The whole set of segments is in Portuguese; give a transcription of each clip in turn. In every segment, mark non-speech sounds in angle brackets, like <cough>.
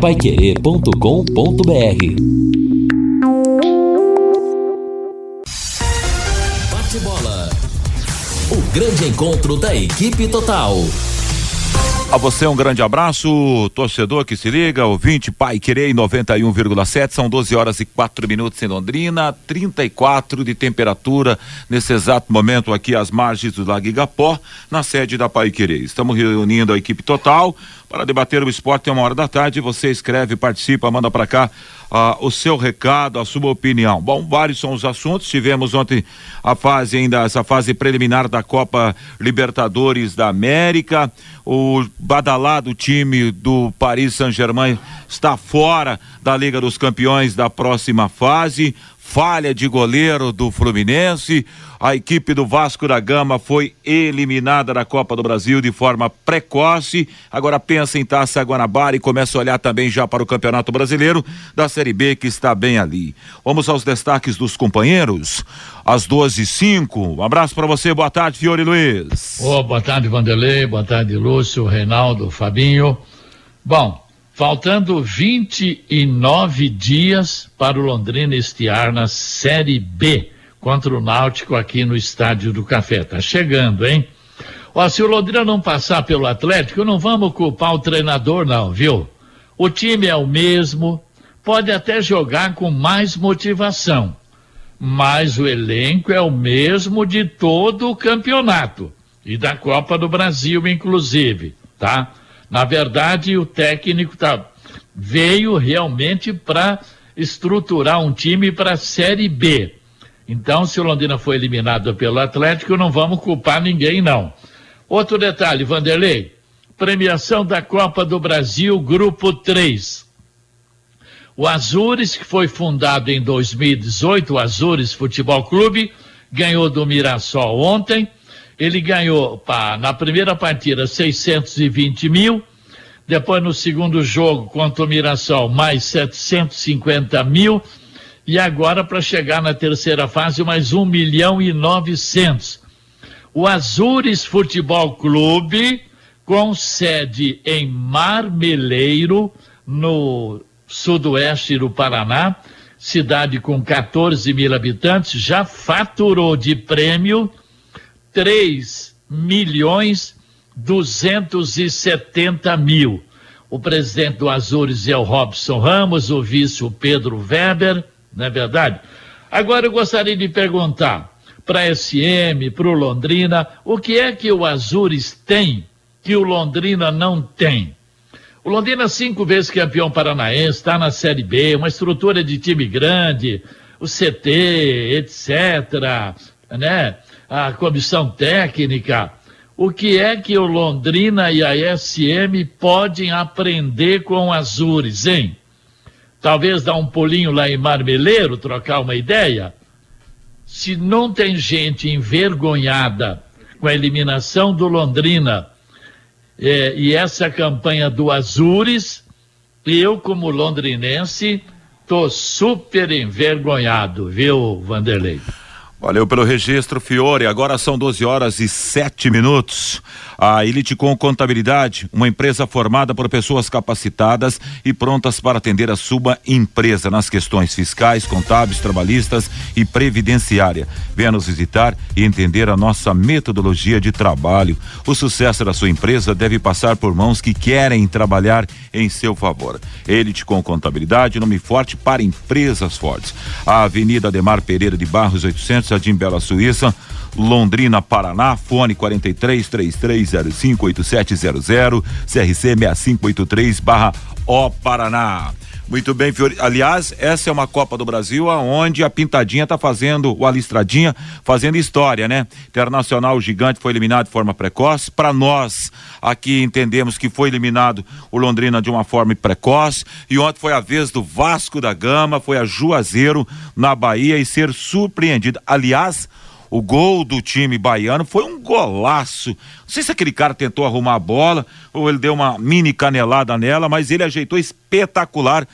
Paiquerê.com.br Bate bola. O grande encontro da equipe total. A você um grande abraço, torcedor que se liga, ouvinte, pai querer 91,7, são 12 horas e 4 minutos em Londrina, 34 de temperatura nesse exato momento aqui às margens do Lago Igapó, na sede da Pai Querer. Estamos reunindo a equipe total para debater o esporte em uma hora da tarde. Você escreve, participa, manda para cá uh, o seu recado, a sua opinião. Bom, vários são os assuntos. Tivemos ontem a fase ainda, essa fase preliminar da Copa Libertadores da América. O badalado time do Paris Saint-Germain está fora da Liga dos Campeões da próxima fase falha de goleiro do Fluminense. A equipe do Vasco da Gama foi eliminada da Copa do Brasil de forma precoce. Agora pensa em Taça Guanabara e começa a olhar também já para o Campeonato Brasileiro da Série B que está bem ali. Vamos aos destaques dos companheiros. Às 12 e cinco. Um abraço para você. Boa tarde, Fiore Luiz. Oh, boa tarde, Vanderlei. Boa tarde, Lúcio, Reinaldo, Fabinho. Bom, Faltando 29 dias para o Londrina estiar na Série B contra o Náutico aqui no Estádio do Café. Tá chegando, hein? Ó, se o Londrina não passar pelo Atlético, não vamos culpar o treinador, não, viu? O time é o mesmo, pode até jogar com mais motivação, mas o elenco é o mesmo de todo o campeonato e da Copa do Brasil, inclusive, tá? Na verdade, o técnico tá, veio realmente para estruturar um time para a Série B. Então, se o Londrina foi eliminado pelo Atlético, não vamos culpar ninguém, não. Outro detalhe, Vanderlei. Premiação da Copa do Brasil, Grupo 3. O Azures, que foi fundado em 2018, o Azures Futebol Clube, ganhou do Mirassol ontem ele ganhou pá, na primeira partida 620 mil, depois no segundo jogo contra o Mirassol mais 750 mil, e agora para chegar na terceira fase mais 1 milhão e 900. O Azures Futebol Clube, com sede em Marmeleiro, no sudoeste do Paraná, cidade com 14 mil habitantes, já faturou de prêmio 3 milhões 270 mil. O presidente do Azures é o Robson Ramos, o vice o Pedro Weber, não é verdade? Agora eu gostaria de perguntar para a SM, para o Londrina, o que é que o Azures tem que o Londrina não tem? O Londrina, cinco vezes campeão paranaense, está na Série B, uma estrutura de time grande, o CT, etc., né? a comissão técnica, o que é que o Londrina e a SM podem aprender com Azures, hein? Talvez dar um pulinho lá em Marmeleiro, trocar uma ideia? Se não tem gente envergonhada com a eliminação do Londrina é, e essa campanha do Azures, eu, como londrinense, tô super envergonhado, viu, Vanderlei? Valeu pelo registro, Fiore. Agora são 12 horas e 7 minutos. A Eliticom Contabilidade, uma empresa formada por pessoas capacitadas e prontas para atender a sua empresa nas questões fiscais, contábeis, trabalhistas e previdenciária. Venha nos visitar e entender a nossa metodologia de trabalho. O sucesso da sua empresa deve passar por mãos que querem trabalhar em seu favor. Eliticom Contabilidade, nome forte para empresas fortes. A Avenida Ademar Pereira de Barros 800, Jardim Bela Suíça. Londrina, Paraná, fone 43 3305 8700, CRC 6583 barra O Paraná. Muito bem, Fiori. Aliás, essa é uma Copa do Brasil aonde a Pintadinha está fazendo, o Alistradinha, fazendo história, né? Internacional Gigante foi eliminado de forma precoce. Para nós, aqui entendemos que foi eliminado o Londrina de uma forma precoce. E ontem foi a vez do Vasco da Gama, foi a Juazeiro na Bahia e ser surpreendido. Aliás, o gol do time baiano foi um golaço Não sei se aquele cara tentou arrumar a bola ou ele deu uma mini canelada nela, mas ele ajeitou espetacular.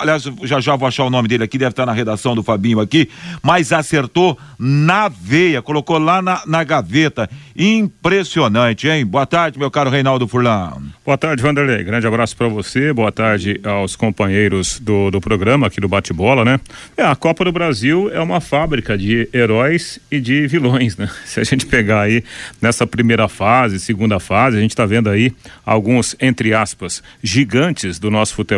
Aliás, já já vou achar o nome dele aqui, deve estar na redação do Fabinho aqui, mas acertou na veia, colocou lá na, na gaveta. Impressionante, hein? Boa tarde, meu caro Reinaldo Furlan. Boa tarde, Vanderlei. Grande abraço para você. Boa tarde aos companheiros do, do programa aqui do Bate-Bola, né? É, a Copa do Brasil é uma fábrica de heróis e de vilões, né? <laughs> Se a gente pegar aí nessa primeira fase, segunda fase, a gente está vendo aí alguns, entre aspas, gigantes do nosso futebol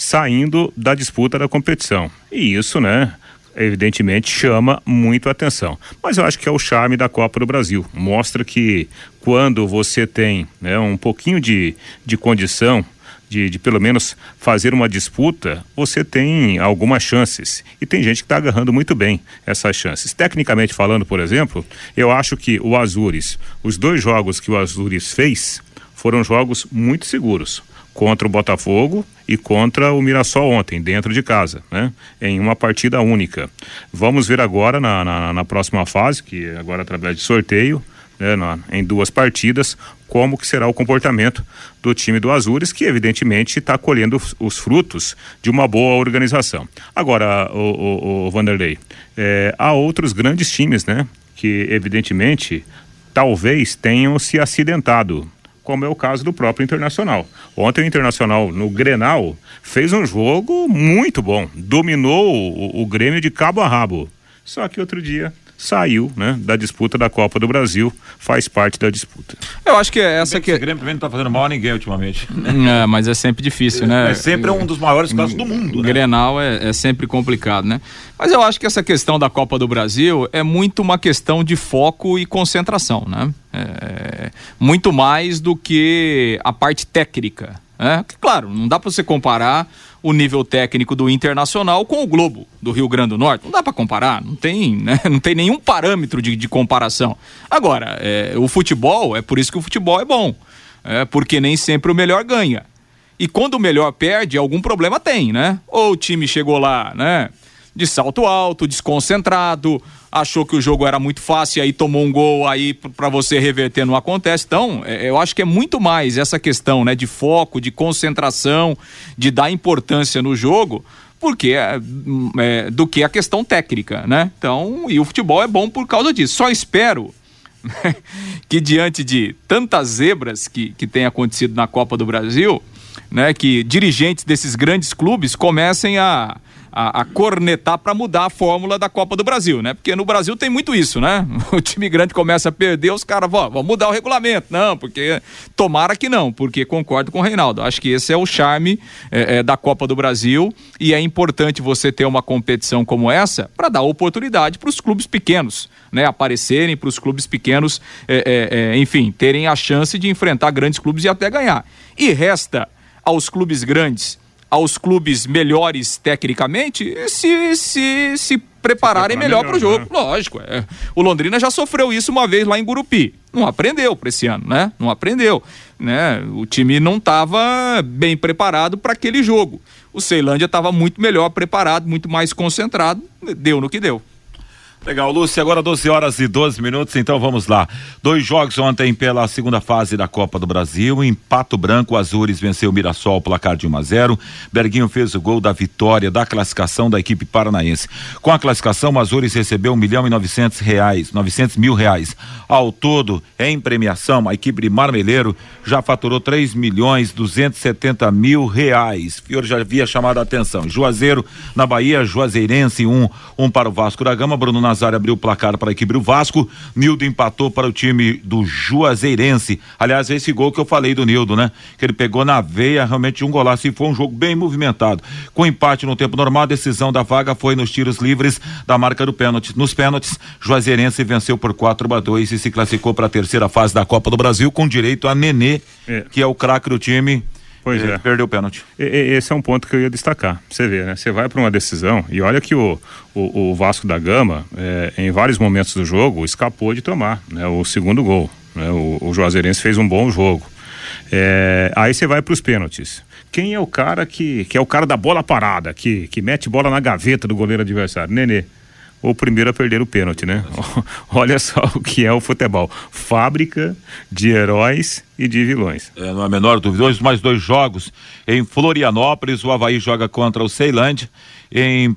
saindo da disputa da competição. E isso, né? Evidentemente chama muito atenção. Mas eu acho que é o charme da Copa do Brasil. Mostra que quando você tem né, um pouquinho de, de condição, de, de, pelo menos fazer uma disputa, você tem algumas chances. E tem gente que está agarrando muito bem essas chances. Tecnicamente falando, por exemplo, eu acho que o Azures, os dois jogos que o Azures fez, foram jogos muito seguros contra o Botafogo e contra o Mirassol ontem, dentro de casa, né? Em uma partida única. Vamos ver agora na, na, na próxima fase, que agora através de sorteio, né, na, em duas partidas, como que será o comportamento do time do Azures, que evidentemente está colhendo os, os, frutos de uma boa organização. Agora, o, o, o Vanderlei, é, há outros grandes times, né? Que evidentemente talvez tenham se acidentado como é o caso do próprio Internacional. Ontem o Internacional, no Grenal, fez um jogo muito bom, dominou o, o Grêmio de cabo a rabo. Só que outro dia saiu, né, da disputa da Copa do Brasil, faz parte da disputa. Eu acho que é essa que o Grêmio também não tá fazendo mal a ninguém ultimamente. <laughs> É, mas é sempre difícil, né? É sempre um dos maiores casos do mundo, né? Grenal é, é sempre complicado, né? Mas eu acho que essa questão da Copa do Brasil é muito uma questão de foco e concentração, né? É, muito mais do que a parte técnica, né? Claro, não dá para você comparar o nível técnico do Internacional com o Globo do Rio Grande do Norte. Não dá para comparar, não tem, né? <laughs> não tem nenhum parâmetro de, de comparação. Agora, é, o futebol, é por isso que o futebol é bom, é, porque nem sempre o melhor ganha. E quando o melhor perde, algum problema tem, né? Ou o time chegou lá, né? De salto alto, desconcentrado, achou que o jogo era muito fácil, aí tomou um gol, aí para você reverter não acontece. Então, é, eu acho que é muito mais essa questão, né, de foco, de concentração, de dar importância no jogo, porque é, é, do que a questão técnica, né? Então, e o futebol é bom por causa disso. Só espero <laughs> que diante de tantas zebras que, que tem acontecido na Copa do Brasil, né, que dirigentes desses grandes clubes comecem a a, a cornetar para mudar a fórmula da Copa do Brasil, né? Porque no Brasil tem muito isso, né? <laughs> O time grande começa a perder, os caras vão, vão mudar o regulamento. Não, porque tomara que não, porque concordo com o Reinaldo. Acho que esse é o charme é, é, da Copa do Brasil e é importante você ter uma competição como essa para dar oportunidade para os clubes pequenos, né? Aparecerem para os clubes pequenos, é, é, é, enfim, terem a chance de enfrentar grandes clubes e até ganhar. E resta aos clubes grandes aos clubes melhores tecnicamente se, se, se prepararem se melhor para o jogo. Né? Lógico. É. O Londrina já sofreu isso uma vez lá em Gurupi. Não aprendeu para esse ano, né? Não aprendeu. Né? O time não estava bem preparado para aquele jogo. O Ceilândia estava muito melhor preparado, muito mais concentrado. Deu no que deu. Legal, Lúcia, agora 12 horas e 12 minutos, então vamos lá. Dois jogos ontem pela segunda fase da Copa do Brasil. Em Pato Branco, Azures venceu o Mirassol, placar de 1 a 0. Berguinho fez o gol da vitória da classificação da equipe paranaense. Com a classificação, Azures recebeu um milhão e novecentos reais, 900 mil reais. Ao todo, em premiação, a equipe de Marmeleiro já faturou 3 milhões 270 mil reais. Fior já havia chamado a atenção. Juazeiro, na Bahia, Juazeirense, um, um para o Vasco da Gama, Bruno Nazário abriu o placar para a equipe do Vasco, Nildo empatou para o time do Juazeirense. Aliás, esse gol que eu falei do Nildo, né? Que ele pegou na veia, realmente um golaço e foi um jogo bem movimentado. Com empate no tempo normal, a decisão da vaga foi nos tiros livres da marca do pênalti. Nos pênaltis, Juazeirense venceu por 4 a 2 e se classificou para a terceira fase da Copa do Brasil com direito a Nenê, é. que é o craque do time Pois é. Perdeu o pênalti. Esse é um ponto que eu ia destacar. Você vê, né? Você vai para uma decisão e olha que o, o, o Vasco da Gama, é, em vários momentos do jogo, escapou de tomar né, o segundo gol. Né? O, o Juazeirense fez um bom jogo. É, aí você vai para os pênaltis. Quem é o cara que, que é o cara da bola parada, que, que mete bola na gaveta do goleiro adversário? Nenê. O primeiro a perder o pênalti, né? <laughs> Olha só o que é o futebol. Fábrica de heróis e de vilões. É, não é a menor dúvida. Hoje mais dois jogos em Florianópolis, o Havaí joga contra o Ceilândia. Em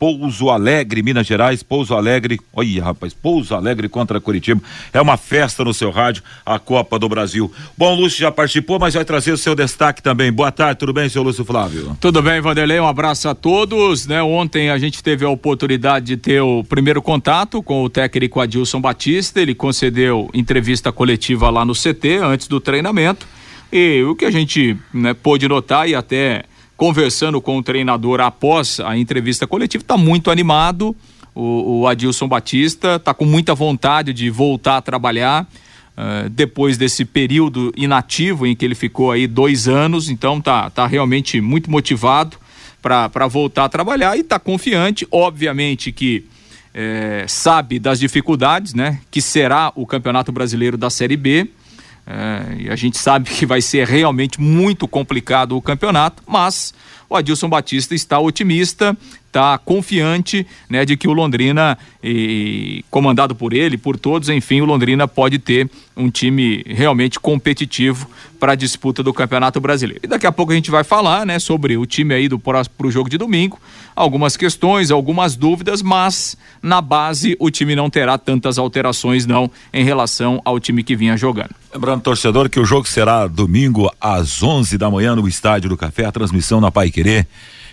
Pouso Alegre, Minas Gerais, Pouso Alegre, olha rapaz, Pouso Alegre contra Curitiba, é uma festa no seu rádio, a Copa do Brasil. Bom, Lúcio já participou, mas vai trazer o seu destaque também. Boa tarde, tudo bem, seu Lúcio Flávio? Tudo bem, Vanderlei, um abraço a todos, né? Ontem a gente teve a oportunidade de ter o primeiro contato com o técnico Adilson Batista, ele concedeu entrevista coletiva lá no CT, antes do treinamento, e o que a gente né, pôde notar e até conversando com o treinador após a entrevista coletiva, está muito animado. O, o, Adilson Batista está com muita vontade de voltar a trabalhar uh, depois desse período inativo em que ele ficou aí dois anos. Então tá, tá realmente muito motivado para voltar a trabalhar e está confiante. Obviamente que é, sabe das dificuldades, né? Que será o Campeonato Brasileiro da Série B. É, e a gente sabe que vai ser realmente muito complicado o campeonato, mas o Adilson Batista está otimista, está confiante né, de que o Londrina, e, comandado por ele, por todos, enfim, o Londrina pode ter um time realmente competitivo para a disputa do Campeonato Brasileiro. E daqui a pouco a gente vai falar né, sobre o time aí para o jogo de domingo, algumas questões, algumas dúvidas, mas na base o time não terá tantas alterações não em relação ao time que vinha jogando. Lembrando, torcedor, que o jogo será domingo às 11 da manhã no Estádio do Café, a transmissão na Pai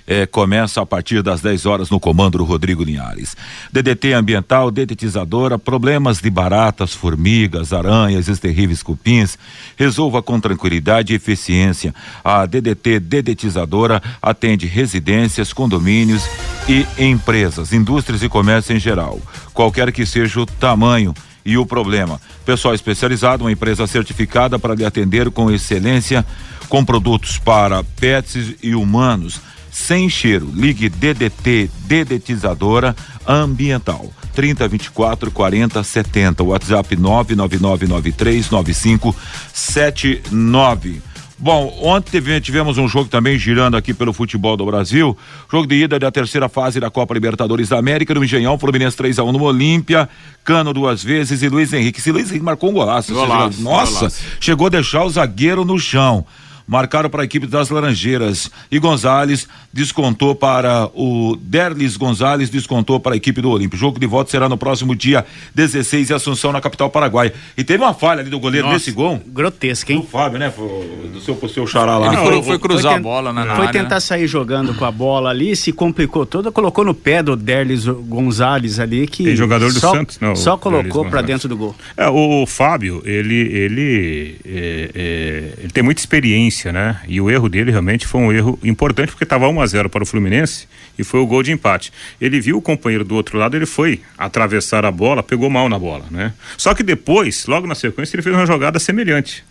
eh, começa a partir das 10 horas no comando do Rodrigo Linhares. DDT ambiental, detetizadora, problemas de baratas, formigas, aranhas, esses terríveis cupins, resolva com tranquilidade e eficiência. A DDT dedetizadora atende residências, condomínios e empresas, indústrias e comércio em geral. Qualquer que seja o tamanho e o problema. Pessoal especializado, uma empresa certificada para lhe atender com excelência, com produtos para pets e humanos sem cheiro. Ligue DDT Dedetizadora Ambiental. 30 24 40 70. WhatsApp 999939579. Bom, ontem tivemos um jogo também girando aqui pelo futebol do Brasil. Jogo de ida da terceira fase da Copa Libertadores da América, no Engenhão, Fluminense 3 a 1 no Olímpia, Cano duas vezes e Luiz Henrique. Se Luiz Henrique marcou um golaço, golaço nossa, golaço. chegou a deixar o zagueiro no chão marcaram para a equipe das Laranjeiras. E Gonzalez descontou para o Derlis Gonzalez descontou para a equipe do Olímpio. O jogo de volta será no próximo dia 16 em Assunção, na capital paraguaia. E teve uma falha ali do goleiro Nossa, nesse gol. Grotesca, hein? Do Fábio, né? Do seu, seu xará lá. Ele foi, foi cruzar foi a bola na, na Foi área, tentar né? sair jogando com a bola ali, se complicou toda, colocou no pé do Derlis Gonzalez ali que. Tem jogador do só, Santos, não. Só colocou para dentro do gol. É, o Fábio, ele, ele, é, é, ele tem muita experiência, né? E o erro dele realmente foi um erro importante, porque estava 1 a 0 para o Fluminense e foi o gol de empate. Ele viu o companheiro do outro lado, ele foi atravessar a bola, pegou mal na bola, né? Só que depois, logo na sequência, ele fez uma jogada semelhante.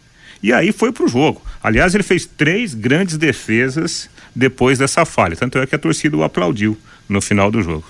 E aí foi pro jogo. Aliás, ele fez três grandes defesas depois dessa falha. Tanto é que a torcida o aplaudiu no final do jogo.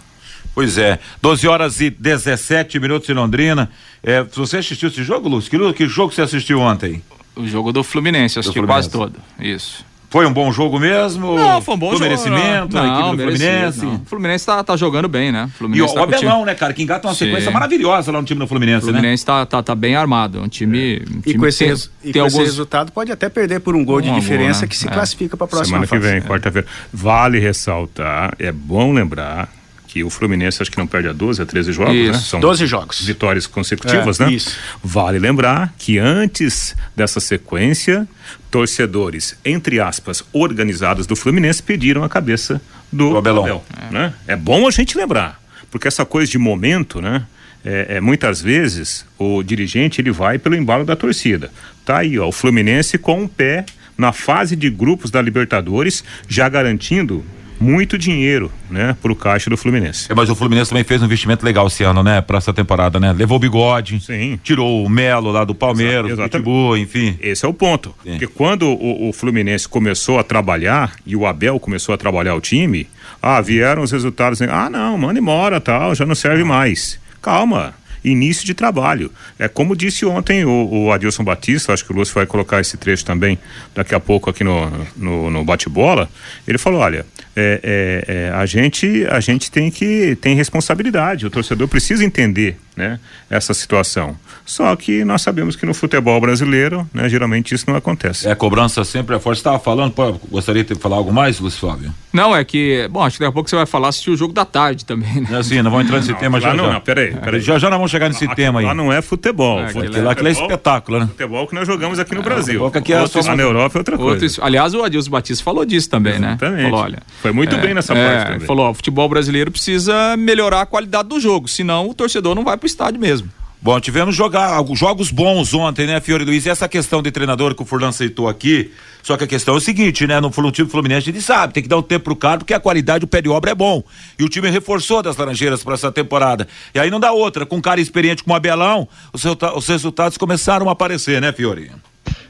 Pois é, 12 horas e 17 minutos em Londrina. É, você assistiu esse jogo, Lúcio? Que, que jogo você assistiu ontem? O jogo do Fluminense, assisti quase todo. Isso. Foi um bom jogo mesmo? Não, foi um bom jogo. merecimento não, equipe do Fluminense? Não. O Fluminense tá, tá jogando bem, né? Fluminense e tá o Abelão, né, cara? Que engata uma Sim. sequência maravilhosa lá no time do Fluminense, né? O Fluminense né? tá, tá, tá bem armado. Um time. Um e com, esse, tem, e tem com alguns... esse resultado pode até perder por um gol um de diferença né? que se é. classifica para a próxima Semana fase. que vem, quarta-feira. Vale ressaltar, é bom lembrar que o Fluminense acho que não perde a 12, a 13 jogos, isso. né? São 12 jogos. Vitórias consecutivas, é, né? Isso. Vale lembrar que antes dessa sequência, torcedores, entre aspas, organizados do Fluminense pediram a cabeça do, do Abelão. Abel, é. Né? é bom a gente lembrar, porque essa coisa de momento, né? É, é, muitas vezes o dirigente ele vai pelo embalo da torcida. Tá aí, ó, o Fluminense com um pé na fase de grupos da Libertadores, já garantindo muito dinheiro, né, pro caixa do Fluminense. É, mas o Fluminense também fez um investimento legal esse ano, né, para essa temporada, né? Levou o bigode, Sim. tirou o Melo lá do Palmeiras, Exato, Pitbull, enfim. Esse é o ponto. Sim. Porque quando o, o, Fluminense começou a trabalhar e o Abel começou a trabalhar o time, ah, vieram os resultados, ah, não, manda embora, tal, já não serve mais. Calma. início de trabalho. É como disse ontem o, o Adilson Batista, acho que o Lúcio vai colocar esse trecho também daqui a pouco aqui no, no, no bate-bola. Ele falou: olha, é, é, é, a gente a gente tem que tem responsabilidade. O torcedor precisa entender né, essa situação. Só que nós sabemos que no futebol brasileiro, né, geralmente isso não acontece. É, a cobrança sempre é forte. Você estava falando, pô, gostaria de falar algo mais, Luiz Flávio? Não, é que, bom, acho que daqui a pouco você vai falar assistir o jogo da tarde também, né? É assim, não vamos entrar nesse não, tema já. Não, já. não, peraí, peraí. Já já nós vamos chegar nesse Lá- tema aí. Lá não é futebol. É, futebol, aquilo Lá aquilo é espetáculo, né? futebol que nós jogamos aqui no Brasil. futebol que aqui é Outro- só- lá na Europa é outra coisa. Outro, aliás, o Adilson Batista falou disso também, né? Exatamente. Falou, olha. Foi muito bem nessa é, parte também. Falou, ó, o futebol brasileiro precisa melhorar a qualidade do jogo, senão o torcedor não vai pro estádio mesmo. Bom, tivemos jogar, jogos bons ontem, né, Fiore Luiz? E essa questão de treinador que o Furlan aceitou aqui, só que a questão é o seguinte, né? No time Fluminense a gente sabe, tem que dar um tempo pro cara, porque a qualidade, o pé de obra é bom. E o time reforçou das Laranjeiras para essa temporada. E aí não dá outra, com um cara experiente como o Abelão, os, resulta- os resultados começaram a aparecer, né, Fiore?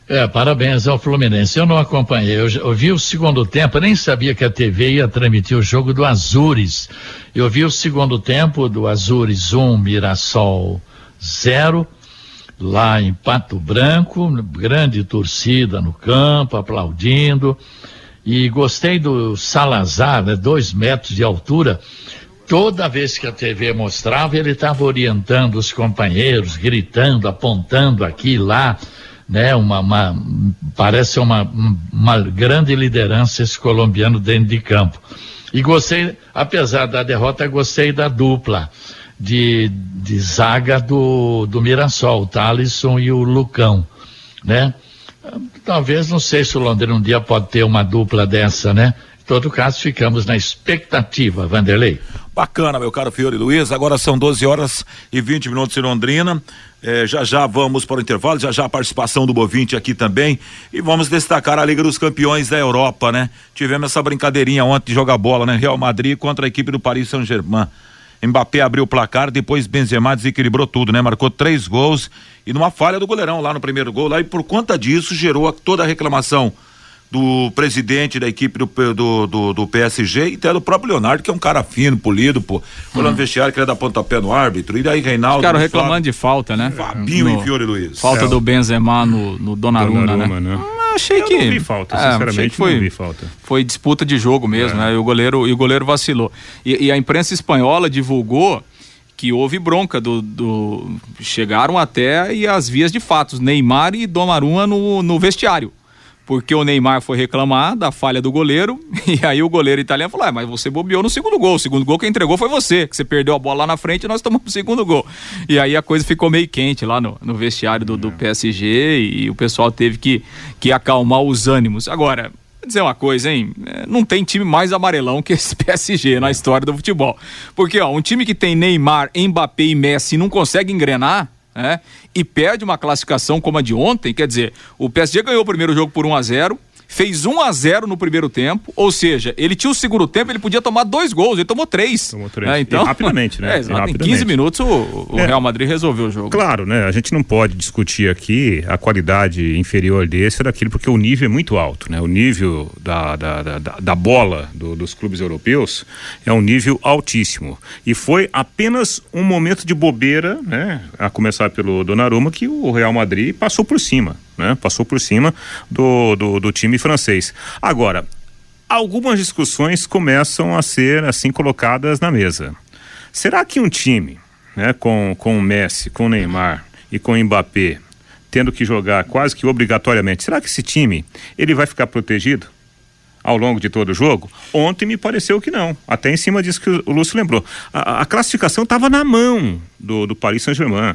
É, parabéns ao Fluminense. Eu não acompanhei, eu, eu vi o segundo tempo, nem sabia que a TV ia transmitir o jogo do Azures. Eu vi o segundo tempo do Azures 1, Mirassol 0, lá em Pato Branco, grande torcida no campo, aplaudindo. E gostei do Salazar, né, dois metros de altura. Toda vez que a TV mostrava, ele estava orientando os companheiros, gritando, apontando aqui e lá, né? Uma, uma- parece uma, uma grande liderança esse colombiano dentro de campo. E gostei, apesar da derrota, gostei da dupla de, de zaga do, do Mirassol, o Thalisson e o Lucão, né? Talvez, não sei se o Londrina um dia pode ter uma dupla dessa, né? Todo caso, ficamos na expectativa, Vanderlei. Bacana, meu caro Fiore Luiz. Agora são 12 horas e 20 minutos em Londrina. Eh, já já vamos para o intervalo, já já a participação do Bovinte aqui também. E vamos destacar a Liga dos Campeões da Europa, né? Tivemos essa brincadeirinha ontem de jogar bola, né? Real Madrid contra a equipe do Paris Saint-Germain. Mbappé abriu o placar, depois Benzema desequilibrou tudo, né? Marcou três gols e numa falha do goleirão lá no primeiro gol lá e por conta disso gerou toda a reclamação do presidente da equipe do, do, do, do PSG e até do próprio Leonardo, que é um cara fino, polido, pô. Foi lá no vestiário, queria dar pontapé no árbitro. E daí Reinaldo. Os caras Fábio- reclamando de falta, né? Fabinho No- e Fiore Luiz. Falta É. do Benzema no, no Donnarumma, Donnarumma, né? né? Achei Eu que não vi falta, É, sinceramente que foi, não vi falta. Foi disputa de jogo mesmo, É. né? E o goleiro, e o goleiro vacilou. E, e a imprensa espanhola divulgou que houve bronca do, do- chegaram até e as vias de fatos, Neymar e Donnarumma no, no vestiário. Porque o Neymar foi reclamar da falha do goleiro, <laughs> e aí o goleiro italiano falou: ah, mas você bobeou no segundo gol. O segundo gol quem entregou foi você, que você perdeu a bola lá na frente e nós tomamos o segundo gol. E aí a coisa ficou meio quente lá no, no vestiário do, do PSG e o pessoal teve que, que acalmar os ânimos. Agora, Vou dizer uma coisa, hein? É, Não tem time mais amarelão que esse <laughs> PSG na história do futebol. Porque, ó, um time que tem Neymar, Mbappé e Messi não consegue engrenar, né? E perde uma classificação como a de ontem, quer dizer, o PSG ganhou o primeiro jogo por 1 a 0 fez 1 a 0 no primeiro tempo, ou seja, ele tinha o segundo tempo, ele podia tomar dois gols, ele tomou três. Tomou três. É, então, E rapidamente, né? <laughs> É, exato. Em rapidamente. 15 minutos o, o É. Real Madrid resolveu o jogo. Claro, né? A gente não pode discutir aqui a qualidade inferior desse ou daquilo, porque o nível é muito alto, né? O nível da, da, da, da- da bola do- dos clubes europeus é um nível altíssimo. E foi apenas um momento de bobeira, né? A começar pelo Donnarumma, que o Real Madrid passou por cima, né? Passou por cima do, do, do time francês. Agora, algumas discussões começam a ser assim colocadas na mesa. Será que um time, né, com, com o Messi, com o Neymar e com o Mbappé, tendo que jogar quase que obrigatoriamente, será que esse time ele vai ficar protegido? Ao longo de todo o jogo? Ontem me pareceu que não. Até em cima disso que o Lúcio lembrou. A, a classificação estava na mão do, do Paris Saint-Germain.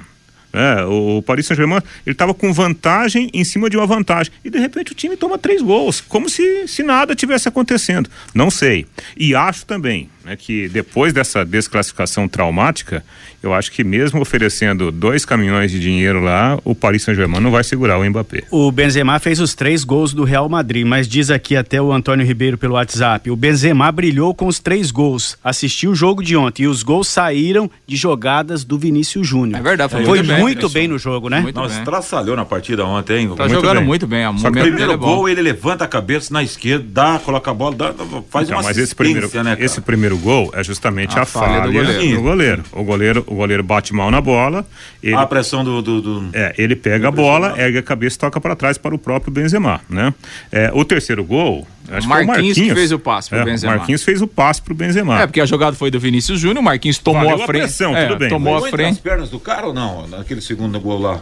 É, o, Paris Saint-Germain ele estava com vantagem em cima de uma vantagem e de repente o time toma três gols, como se, se nada tivesse acontecendo. Não sei. E acho também né, que depois dessa desclassificação traumática, eu acho que mesmo oferecendo dois caminhões de dinheiro lá, o Paris Saint-Germain não vai segurar o Mbappé. O Benzema fez os três gols do Real Madrid, mas diz aqui até o Antônio Ribeiro pelo WhatsApp. O Benzema brilhou com os três gols. Assistiu o jogo de ontem e os gols saíram de jogadas do Vinícius Júnior. É verdade, foi Foi muito bem, muito bem no jogo, né? Muito Não, bem. estraçalhou na partida ontem, hein? Tá Muito jogando bem. muito bem. A Só que o primeiro é gol, ele levanta a cabeça na esquerda, dá, coloca a bola, dá, faz Então, uma mas esse primeiro, né, cara? esse primeiro terceiro gol é justamente a, A falha falha, do goleiro. do goleiro. O goleiro. O goleiro bate mal na bola. Ele, A pressão do. do, do- é, ele pega a bola, ergue a cabeça e toca para trás para o próprio Benzema, né? É, o terceiro gol, acho que foi o Marquinhos que fez o passe pro É, Benzema. Marquinhos fez o passe pro Benzema. É, porque a jogada foi do Vinícius Júnior, o Marquinhos tomou Valeu a a frente. pressão, é, tudo bem. Tomou Pegou a entre as frente. pernas do cara ou não? Naquele segundo gol lá.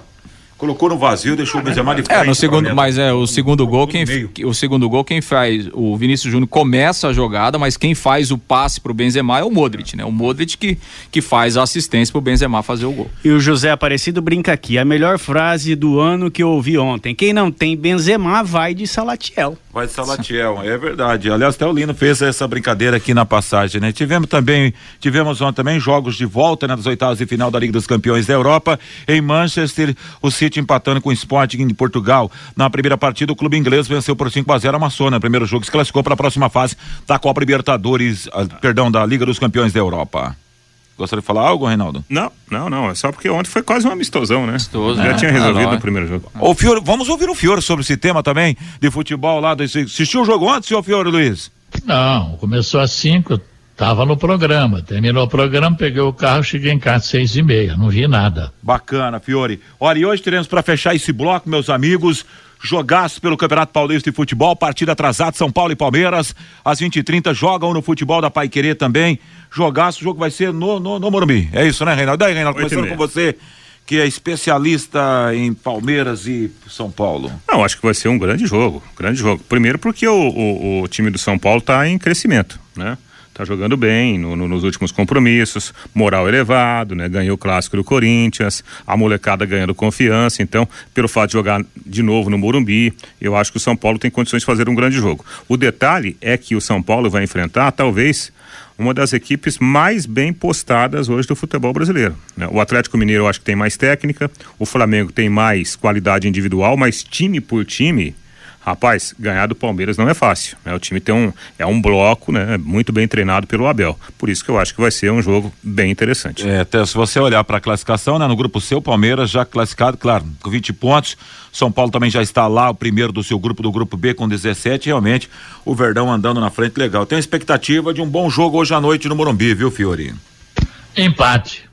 Colocou no vazio, deixou o Benzema de frente. É, no segundo, mas é o segundo gol quem o segundo gol quem faz, o Vinícius Júnior começa a jogada, mas quem faz o passe pro Benzema é o Modric, né? O Modric que, que faz a assistência pro Benzema fazer o gol. E o José Aparecido brinca aqui. A melhor frase do ano que eu ouvi ontem. Quem não tem Benzema vai de Salatiel. Vai de Salatiel, é verdade. Aliás, até o Lino fez essa brincadeira aqui na passagem, né? Tivemos também, tivemos ontem também jogos de volta né, das oitavas de final da Liga dos Campeões da Europa. Em Manchester, o City empatando com o Sporting de Portugal. Na primeira partida, o clube inglês venceu por 5 a 0 a Maçona. No primeiro jogo se classificou para a próxima fase da Copa Libertadores, ah, perdão, da Liga dos Campeões da Europa. Gostaria de falar algo, Reinaldo? Não, não, não. É só porque ontem foi quase um amistosão, né? Amistoso, Já né? tinha Ah, resolvido não, é. no primeiro jogo. O Fiore, vamos ouvir o Fiore sobre esse tema também de futebol lá. Desse, assistiu o jogo antes, senhor Fiore Luiz? Não, começou às 5, estava no programa. Terminou o programa, peguei o carro, cheguei em casa às seis e meia. Não vi nada. Bacana, Fiore. Olha, e hoje teremos para fechar esse bloco, meus amigos, jogaço pelo Campeonato Paulista de Futebol, partida atrasada, São Paulo e Palmeiras, às 20h30, jogam no futebol da Pai Querer também. Jogaço, o jogo vai ser no, no, no Morumbi. É isso, né, Reinaldo? Daí, Reinaldo, e começando com você, que é especialista em Palmeiras e São Paulo. Não, acho que vai ser um grande jogo, grande jogo. Primeiro porque o, o, o time do São Paulo está em crescimento, né? Tá jogando bem no- no- nos últimos compromissos, moral elevado, né? Ganhou o clássico do Corinthians, a molecada ganhando confiança. Então, pelo fato de jogar de novo no Morumbi, eu acho que o São Paulo tem condições de fazer um grande jogo. O detalhe é que o São Paulo vai enfrentar, talvez, uma das equipes mais bem postadas hoje do futebol brasileiro. né? O Atlético Mineiro eu acho que tem mais técnica, o Flamengo tem mais qualidade individual, mas time por time, rapaz, ganhar do Palmeiras não é fácil. né? O time tem um é um bloco, né, muito bem treinado pelo Abel. Por isso que eu acho que vai ser um jogo bem interessante. É, até se você olhar para a classificação, né, no grupo C, o Palmeiras já classificado, claro, com 20 pontos. São Paulo também já está lá, o primeiro do seu grupo, do grupo B, com 17. Realmente, o Verdão andando na frente, legal. Tenho expectativa de um bom jogo hoje à noite no Morumbi, viu, Fiori? Empate.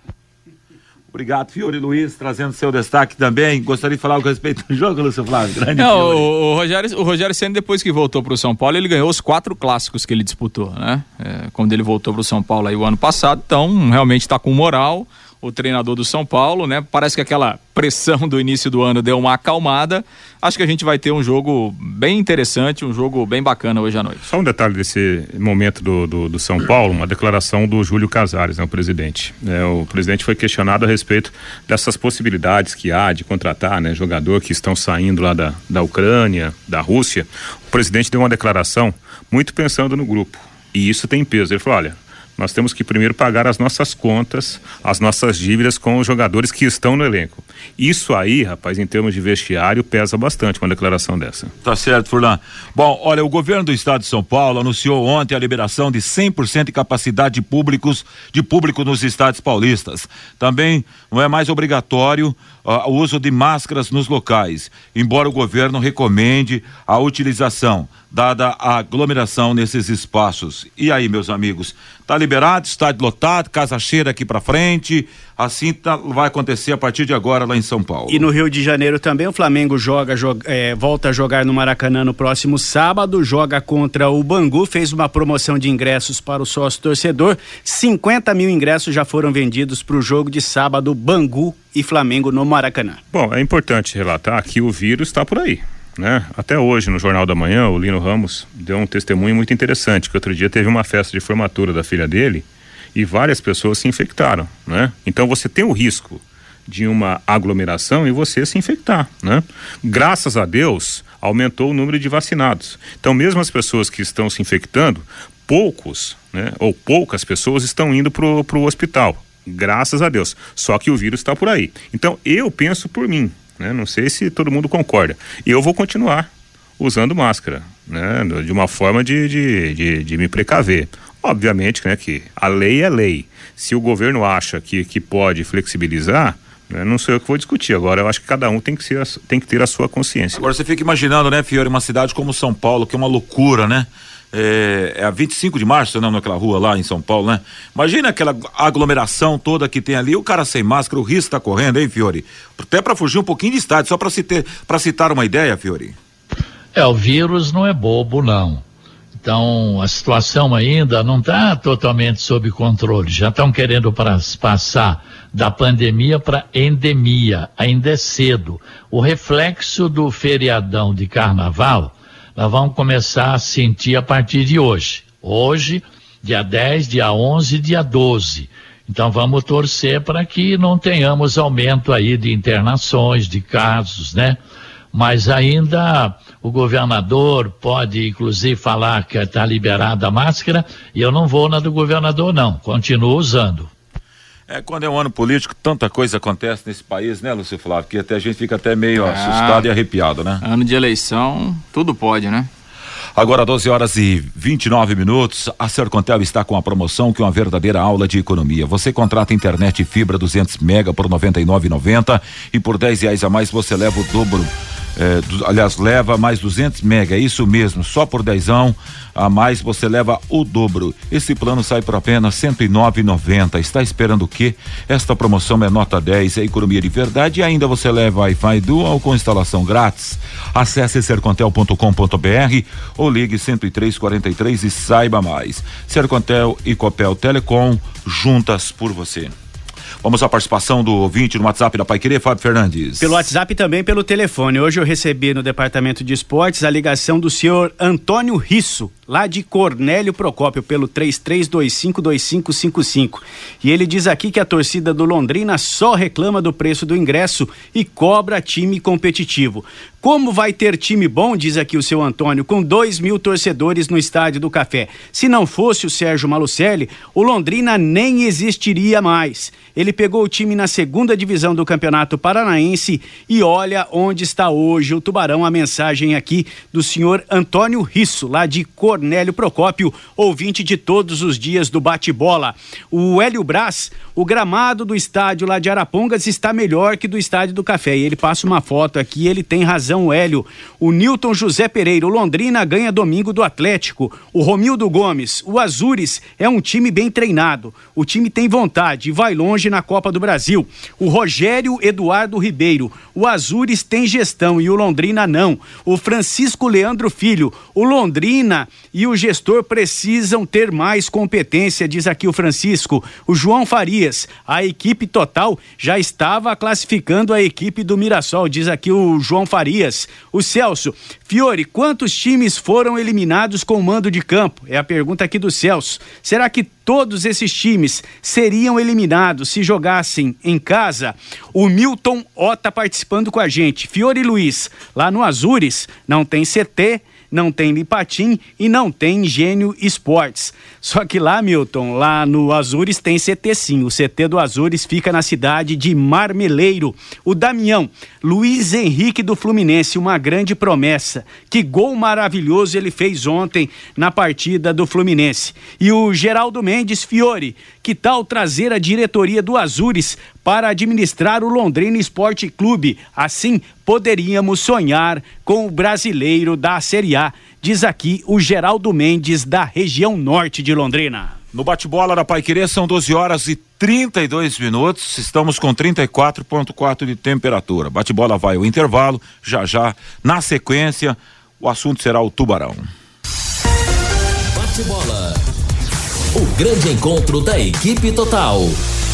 Obrigado, Fiore Luiz, trazendo seu destaque também. Gostaria de falar algo a respeito do jogo, Lúcio Flávio. Grande Não, Fiore. o, o Rogério, o Rogério Senna, depois que voltou para o São Paulo, ele ganhou os quatro clássicos que ele disputou, né? É, quando ele voltou para o São Paulo aí o ano passado, então realmente está com moral. O treinador do São Paulo, né? Parece que aquela pressão do início do ano deu uma acalmada. Acho que a gente vai ter um jogo bem interessante, um jogo bem bacana hoje à noite. Só um detalhe desse momento do, do, do São Paulo, uma declaração do Júlio Casares, né, o presidente. É, o presidente foi questionado a respeito dessas possibilidades que há de contratar né, jogador que estão saindo lá da, da Ucrânia, da Rússia. O presidente deu uma declaração muito pensando no grupo. E isso tem peso. Ele falou: olha, nós temos que primeiro pagar as nossas contas, as nossas dívidas com os jogadores que estão no elenco. Isso aí, rapaz, em termos de vestiário, pesa bastante uma declaração dessa. Tá certo, Furlan. Bom, olha, o governo do estado de São Paulo anunciou ontem a liberação de 100% de capacidade de públicos de público nos estados paulistas. Também não é mais obrigatório ah, o uso de máscaras nos locais, embora o governo recomende a utilização, dada a aglomeração nesses espaços. E aí, meus amigos, tá liberado, estádio lotado, casa cheia daqui para frente, assim tá- vai acontecer a partir de agora lá em São Paulo. E no Rio de Janeiro também o Flamengo joga, joga- é, volta a jogar no Maracanã no próximo sábado, joga contra o Bangu, fez uma promoção de ingressos para o sócio torcedor. 50 mil ingressos já foram vendidos para o jogo de sábado, Bangu e Flamengo no Maracanã. Bom, é importante relatar que o vírus está por aí. Né? Até hoje, no Jornal da Manhã, o Lino Ramos deu um testemunho muito interessante, que outro dia teve uma festa de formatura da filha dele e várias pessoas se infectaram, né? Então você tem o risco de uma aglomeração e você se infectar, né? Graças a Deus, aumentou o número de vacinados. Então, mesmo as pessoas que estão se infectando, poucos, né? Ou poucas pessoas estão indo pro, pro hospital. Graças a Deus. Só que o vírus está por aí. Então, eu penso por mim, né? Não sei se todo mundo concorda. Eu vou continuar usando máscara, né? De uma forma de, de, de, de me precaver. Obviamente, né, que a lei é lei. Se o governo acha que, que pode flexibilizar, né, não sou eu que vou discutir. Agora, eu acho que cada um tem que, ser, tem que ter a sua consciência. Agora você fica imaginando, né, Fiore, uma cidade como São Paulo, que é uma loucura, né? É, é a 25 de março, não, naquela rua lá em São Paulo, né? Imagina aquela aglomeração toda que tem ali, o cara sem máscara, o risco tá correndo, hein, Fiore? Até para fugir um pouquinho de estádio, só para citar uma ideia, Fiore. É, o vírus não é bobo, não. Então, a situação ainda não está totalmente sob controle. Já estão querendo pra, passar da pandemia para endemia. Ainda é cedo. O reflexo do feriadão de carnaval, nós vamos começar a sentir a partir de hoje. Hoje, dia 10, dia 11, dia 12. Então vamos torcer para que não tenhamos aumento aí de internações, de casos, né? Mas ainda o governador pode, inclusive, falar que está liberada a máscara e eu não vou na do governador, não. Continuo usando. É, quando é um ano político, tanta coisa acontece nesse país, né, Lúcio Flávio? Que até a gente fica até meio ah, assustado e arrepiado, né? Ano de eleição, tudo pode, né? Agora 12 horas e 29 minutos, a Sercontel está com a promoção que é uma verdadeira aula de economia. Você contrata internet fibra 200 mega por 99,90 e por 10 reais a mais você leva o dobro é, do, aliás, leva mais 200 mega, é isso mesmo, só por dezão a mais você leva o dobro. Esse plano sai por apenas 109,90. Está esperando o quê? Esta promoção é nota 10, é economia de verdade e ainda você leva Wi-Fi Dual com instalação grátis. Acesse sercontel.com.br ou ligue 10343 e saiba mais. Sercontel e Copel Telecom juntas por você. Vamos à participação do ouvinte no WhatsApp da Pai Querer, Fábio Fernandes. Pelo WhatsApp e também pelo telefone. Hoje eu recebi no departamento de esportes a ligação do senhor Antônio Risso, lá de Cornélio Procópio, pelo 33252555. E ele diz aqui que a torcida do Londrina só reclama do preço do ingresso e cobra time competitivo. Como vai ter time bom, diz aqui o seu Antônio, com dois mil torcedores no Estádio do Café? Se não fosse o Sérgio Malucelli, o Londrina nem existiria mais. Ele pegou o time na segunda divisão do Campeonato Paranaense e olha onde está hoje o Tubarão. A mensagem aqui do senhor Antônio Risso, lá de Cornélio Procópio, ouvinte de todos os dias do bate-bola. O Hélio Brás, o gramado do estádio lá de Arapongas está melhor que do Estádio do Café. E ele passa uma foto aqui, ele tem razão Brandão Hélio. O Newton José Pereira, o Londrina ganha domingo do Atlético. O Romildo Gomes, o Azures é um time bem treinado. O time tem vontade e vai longe na Copa do Brasil. O Rogério Eduardo Ribeiro, o Azures tem gestão e o Londrina não. O Francisco Leandro Filho, o Londrina e o gestor precisam ter mais competência, diz aqui o Francisco. O João Farias, a equipe total já estava classificando a equipe do Mirassol, diz aqui o João Farias. O Celso, Fiore, quantos times foram eliminados com mando de campo? É a pergunta aqui do Celso. Será que todos esses times seriam eliminados se jogassem em casa? O Milton tá participando com a gente. Fiore Luiz, lá no Azures, não tem CT não tem Lipatim e não tem Gênio Esportes. Só que lá, Milton, lá no Azures tem CT sim. O CT do Azures fica na cidade de Marmeleiro. O Damião, Luiz Henrique do Fluminense, uma grande promessa. Que gol maravilhoso ele fez ontem na partida do Fluminense. E o Geraldo Mendes Fiore, que tal trazer a diretoria do Azures para administrar o Londrina Esporte Clube? Assim, poderíamos sonhar com o brasileiro da Série A, diz aqui o Geraldo Mendes, da região norte de Londrina. No bate-bola da Pai Querer são 12 horas e 32 minutos, estamos com 34,4 de temperatura. Bate-bola vai ao intervalo, já já, na sequência, o assunto será o tubarão. Bate-bola. O grande encontro da equipe total.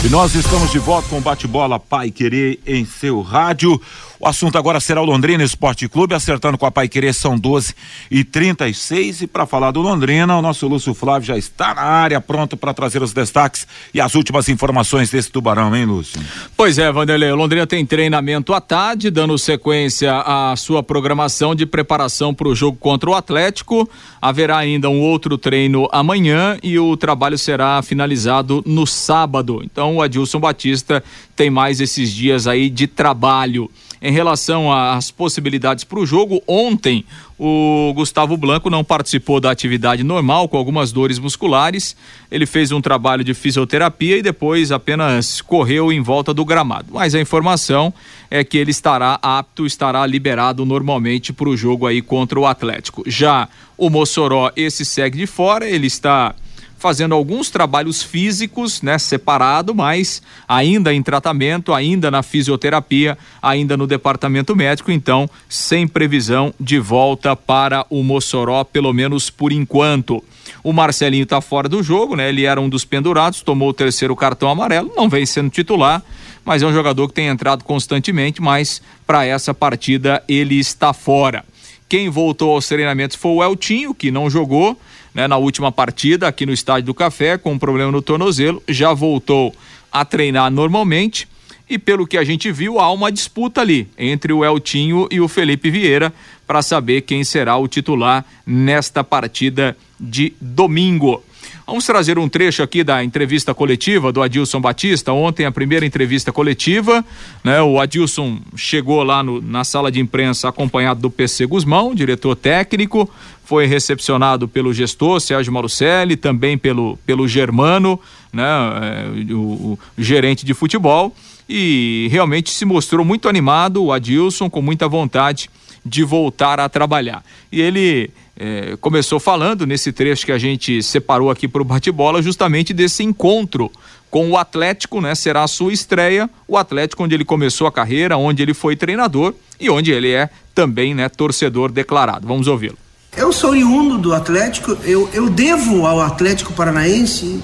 E nós estamos de volta com o bate-bola Pai Querer em seu rádio. O assunto agora será o Londrina Esporte Clube, acertando com a Pai Querer, são 12 e 36 E para falar do Londrina, o nosso Lúcio Flávio já está na área, pronto para trazer os destaques e as últimas informações desse tubarão, hein, Lúcio? Pois é, Vanderlei. O Londrina tem treinamento à tarde, dando sequência à sua programação de preparação para o jogo contra o Atlético. Haverá ainda um outro treino amanhã e o trabalho será finalizado no sábado. Então, o Adilson Batista tem mais esses dias aí de trabalho. Em relação às possibilidades para o jogo, ontem o Gustavo Blanco não participou da atividade normal, com algumas dores musculares. Ele fez um trabalho de fisioterapia e depois apenas correu em volta do gramado. Mas a informação é que ele estará apto, estará liberado normalmente para o jogo aí contra o Atlético. Já o Mossoró, esse segue de fora, ele está fazendo alguns trabalhos físicos, né, separado, mas ainda em tratamento, ainda na fisioterapia, ainda no departamento médico, então sem previsão de volta para o Mossoró, pelo menos por enquanto. O Marcelinho está fora do jogo, né? Ele era um dos pendurados, tomou o terceiro cartão amarelo, não vem sendo titular, mas é um jogador que tem entrado constantemente, mas para essa partida ele está fora. Quem voltou aos treinamentos foi o Eltinho, que não jogou, né, na última partida aqui no Estádio do Café com um problema no tornozelo, já voltou a treinar normalmente e pelo que a gente viu há uma disputa ali entre o Eltinho e o Felipe Vieira para saber quem será o titular nesta partida de domingo. Vamos trazer um trecho aqui da entrevista coletiva do Adilson Batista. Ontem, a primeira entrevista coletiva, né? O Adilson chegou lá no, na sala de imprensa acompanhado do PC Guzmão, diretor técnico, foi recepcionado pelo gestor Sérgio Marucelli, também pelo, pelo Germano, né? É, o, o gerente de futebol, e realmente se mostrou muito animado, o Adilson, com muita vontade de voltar a trabalhar. E ele é, começou falando nesse trecho que a gente separou aqui para o bate-bola, justamente desse encontro com o Atlético, né? Será a sua estreia, o Atlético onde ele começou a carreira, onde ele foi treinador e onde ele é também, né, torcedor declarado. Vamos ouvi-lo. Eu sou oriundo do Atlético, eu, eu devo ao Atlético Paranaense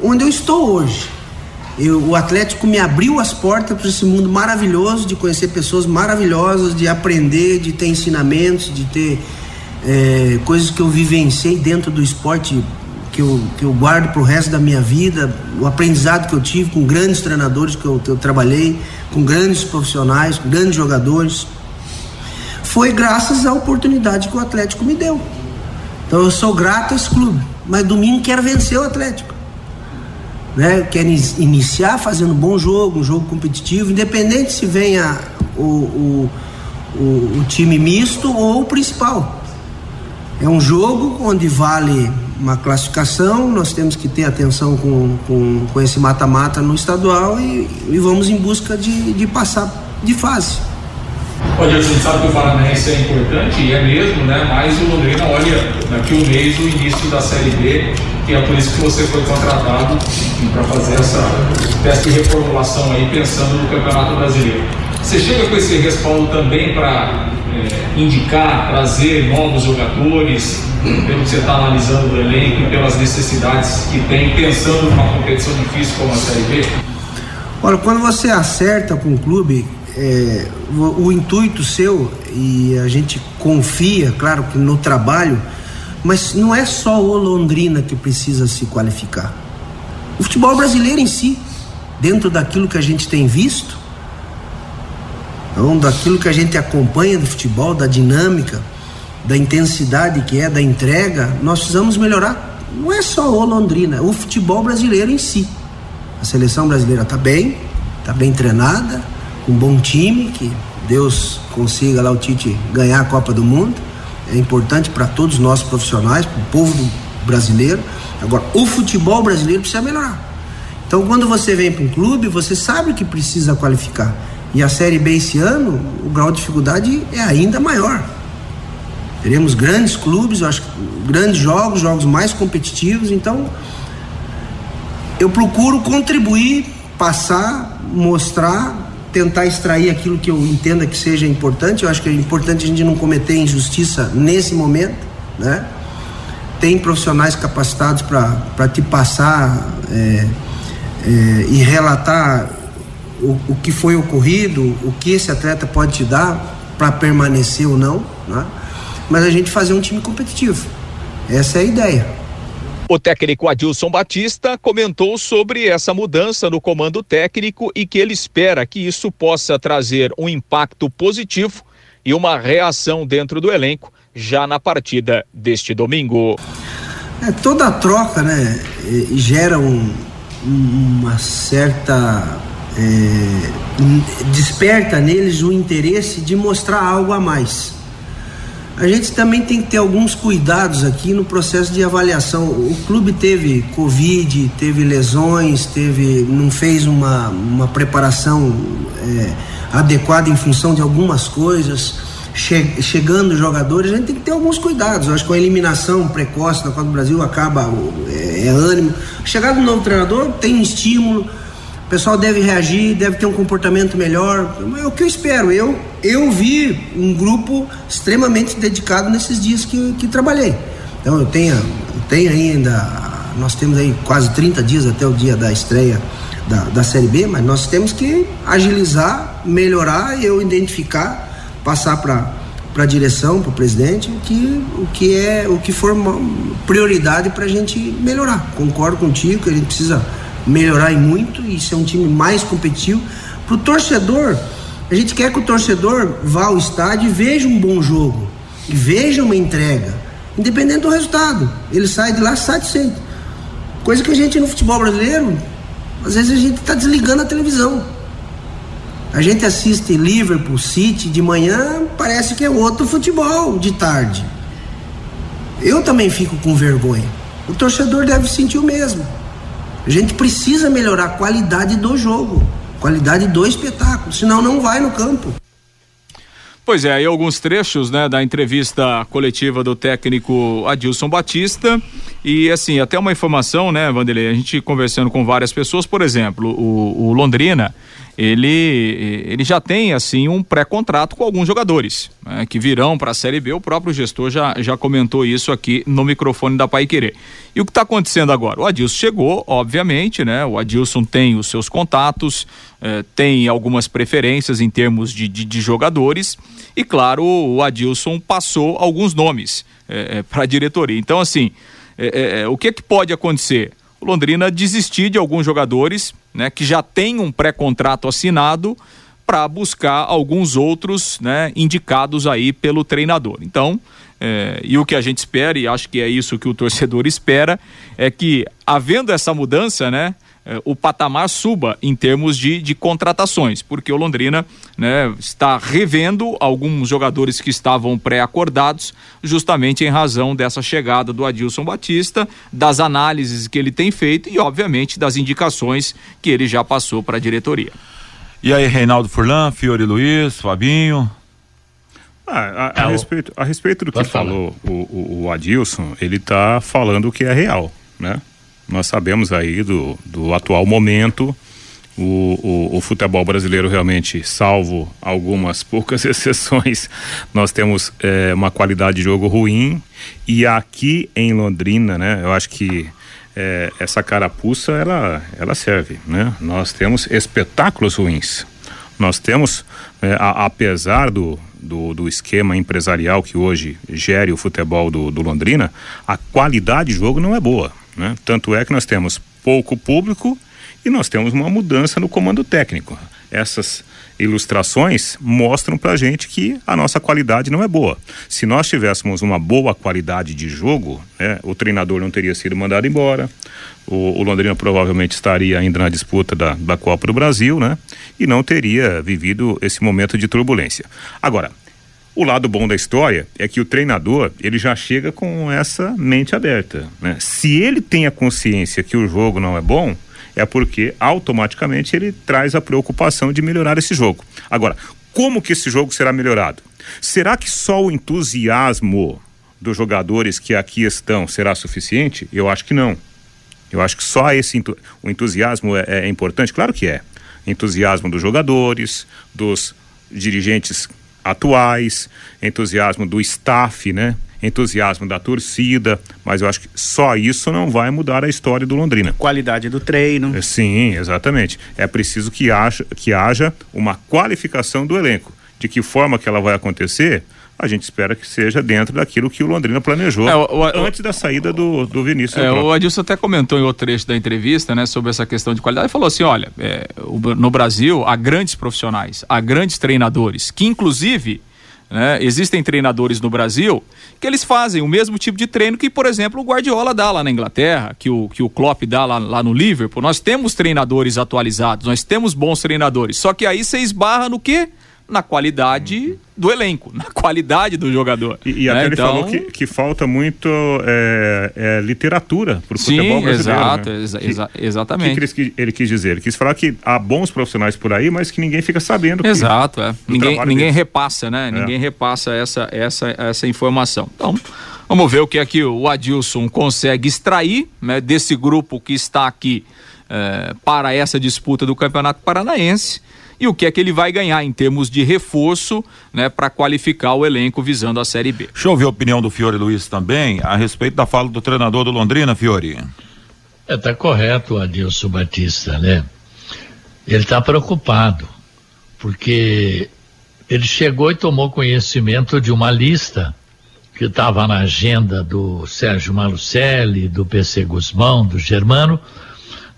onde eu estou hoje. Eu, o Atlético me abriu as portas para esse mundo maravilhoso, de conhecer pessoas maravilhosas, de aprender, de ter ensinamentos, de ter é, coisas que eu vivenciei dentro do esporte que eu, que eu guardo para o resto da minha vida, o aprendizado que eu tive com grandes treinadores que eu, que eu trabalhei, com grandes profissionais, com grandes jogadores, foi graças à oportunidade que o Atlético me deu. Então eu sou grato a esse clube, mas domingo quero vencer o Atlético. Né? Quero iniciar fazendo um bom jogo, um jogo competitivo, independente se venha o, o, o, o time misto ou o principal. É um jogo onde vale uma classificação, nós temos que ter atenção com, com, com esse mata-mata no estadual e, e, vamos em busca de, de passar de fase. Olha, a gente sabe que o Paranaense é importante, e é mesmo, né? Mas o Londrina olha daqui um mês o início da Série B, que é por isso que você foi contratado para fazer essa teste de reformulação aí, pensando no Campeonato Brasileiro. Você chega com esse respaldo também para é, indicar, trazer novos jogadores, pelo que você está analisando do elenco e pelas necessidades que tem, pensando numa competição difícil como a Série B? Olha, quando você acerta com o clube, é, o, o, intuito seu, e a gente confia, claro que no trabalho, mas não é só o Londrina que precisa se qualificar. O futebol brasileiro em si, dentro daquilo que a gente tem visto, então, daquilo que a gente acompanha do futebol, da dinâmica, da intensidade que é, da entrega, nós precisamos melhorar. Não é só o Londrina, é o futebol brasileiro em si. A seleção brasileira está bem, está bem treinada, um bom time, que Deus consiga lá o Tite ganhar a Copa do Mundo. É importante para todos nós profissionais, para o povo brasileiro. Agora, o futebol brasileiro precisa melhorar. Então, quando você vem para um clube, você sabe que precisa qualificar. E a Série B esse ano, o grau de dificuldade é ainda maior. Teremos grandes clubes, acho grandes jogos, jogos mais competitivos, então eu procuro contribuir, passar, mostrar, tentar extrair aquilo que eu entenda que seja importante. Eu acho que é importante a gente não cometer injustiça nesse momento, né? Tem profissionais capacitados para te passar é, é, e relatar o, o que foi ocorrido, o que esse atleta pode te dar para permanecer ou não, né? mas a gente fazer um time competitivo. Essa é a ideia. O técnico Adilson Batista comentou sobre essa mudança no comando técnico e que ele espera que isso possa trazer um impacto positivo e uma reação dentro do elenco já na partida deste domingo. É, toda troca, né, gera um, uma certa é, desperta neles o interesse de mostrar algo a mais. A gente também tem que ter alguns cuidados aqui no processo de avaliação. O clube teve Covid, teve lesões, teve, não fez uma, uma preparação é, adequada em função de algumas coisas. Che, chegando jogadores, a gente tem que ter alguns cuidados. Eu acho que a eliminação precoce na Copa do Brasil acaba, é, é ânimo. Chegada do novo treinador tem um estímulo pessoal deve reagir, deve ter um comportamento melhor. É o que eu espero. Eu, eu vi um grupo extremamente dedicado nesses dias que, que trabalhei. Então eu tenho, eu tenho ainda, nós temos aí quase 30 dias até o dia da estreia da, da Série B, mas nós temos que agilizar, melhorar, eu identificar, passar para para a direção, para o presidente, o que, o que é o que for prioridade para a gente melhorar. Concordo contigo que a gente precisa melhorar e muito e ser um time mais competitivo. Para o torcedor, a gente quer que o torcedor vá ao estádio e veja um bom jogo, e veja uma entrega, independente do resultado. Ele sai de lá satisfeito. Coisa que a gente no futebol brasileiro, às vezes a gente está desligando a televisão. A gente assiste Liverpool, City de manhã, parece que é outro futebol de tarde. Eu também fico com vergonha. O torcedor deve sentir o mesmo. A gente precisa melhorar a qualidade do jogo, qualidade do espetáculo, senão não vai no campo. Pois é, aí alguns trechos, né, da entrevista coletiva do técnico Adilson Batista e assim, até uma informação, né, Vanderlei, a gente conversando com várias pessoas, por exemplo, o, o Londrina, ele, ele já tem assim um pré-contrato com alguns jogadores né, que virão para a Série B. O próprio gestor já, já comentou isso aqui no microfone da Pai Querer. E o que está acontecendo agora? O Adilson chegou, obviamente, né? O Adilson tem os seus contatos, eh, tem algumas preferências em termos de, de, de, jogadores e, claro, o Adilson passou alguns nomes eh, eh, para a diretoria. Então, assim, o que, que pode acontecer? O Londrina desistir de alguns jogadores, né, que já tem um pré-contrato assinado para buscar alguns outros, né, indicados aí pelo treinador. Então, é, e o que a gente espera, e acho que é isso que o torcedor <laughs> espera, é que havendo essa mudança, né, o patamar suba em termos de, de contratações, porque o Londrina né, está revendo alguns jogadores que estavam pré-acordados, justamente em razão dessa chegada do Adilson Batista, das análises que ele tem feito e, obviamente, das indicações que ele já passou para a diretoria. E aí, Reinaldo Furlan, Fiore Luiz, Fabinho, ah, a, a, respeito, a respeito do que falou o, o, o, Adilson, ele está falando o que é real, né? Nós sabemos aí do, do atual momento, o, o, o, futebol brasileiro realmente, salvo algumas poucas <laughs> exceções, nós temos é, uma qualidade de jogo ruim e aqui em Londrina, né? Eu acho que é, essa carapuça ela, ela serve, né? Nós temos espetáculos ruins, nós temos, é, a, apesar do, do, do, esquema empresarial que hoje gere o futebol do, do Londrina, a qualidade de jogo não é boa. Né? Tanto é que nós temos pouco público e nós temos uma mudança no comando técnico. Essas ilustrações mostram para a gente que a nossa qualidade não é boa. Se nós tivéssemos uma boa qualidade de jogo, né, o treinador não teria sido mandado embora, o, o, Londrina provavelmente estaria ainda na disputa da, da Copa do Brasil, né? E não teria vivido esse momento de turbulência. Agora, o lado bom da história é que o treinador ele já chega com essa mente aberta. Né? Se ele tem a consciência que o jogo não é bom, é porque automaticamente ele traz a preocupação de melhorar esse jogo. Agora, como que esse jogo será melhorado? Será que só o entusiasmo dos jogadores que aqui estão será suficiente? Eu acho que não. Eu acho que só esse o entusiasmo é, é importante, claro que é. Entusiasmo dos jogadores, dos dirigentes atuais, entusiasmo do staff, né? Entusiasmo da torcida, mas eu acho que só isso não vai mudar a história do Londrina. Qualidade do treino. É, sim, exatamente. É preciso que haja, que haja uma qualificação do elenco. De que forma que ela vai acontecer? A gente espera que seja dentro daquilo que o Londrina planejou é, o, o, antes da saída do, do Vinícius. É, o Adilson até comentou em outro trecho da entrevista, né, sobre essa questão de qualidade, e falou assim, olha, é, no Brasil há grandes profissionais, há grandes treinadores, que inclusive Né? Existem treinadores no Brasil que eles fazem o mesmo tipo de treino que, por exemplo, o Guardiola dá lá na Inglaterra, que o, que o Klopp dá lá, lá no Liverpool. Nós temos treinadores atualizados, nós temos bons treinadores. Só que aí você esbarra no quê? Na qualidade do elenco, na qualidade do jogador. E, e até né? ele então... falou que, que falta muito é, é, literatura para o futebol brasileiro. Exato, né? exa que, exa exatamente. O que, que, ele quis dizer? Ele quis falar que há bons profissionais por aí, mas que ninguém fica sabendo. Exato, é. Ninguém, ninguém repassa, né? É. Ninguém repassa essa, essa, essa informação. Então, vamos ver o que é que o Adilson consegue extrair né, desse grupo que está aqui é, para essa disputa do Campeonato Paranaense e o que é que ele vai ganhar em termos de reforço, né, para qualificar o elenco visando a Série B. Deixa eu ouvir a opinião do Fiore Luiz também a respeito da fala do treinador do Londrina, Fiore. É, tá correto o Adilson Batista, né? Ele está preocupado, porque ele chegou e tomou conhecimento de uma lista que estava na agenda do Sérgio Malucelli, do PC Guzmão, do Germano,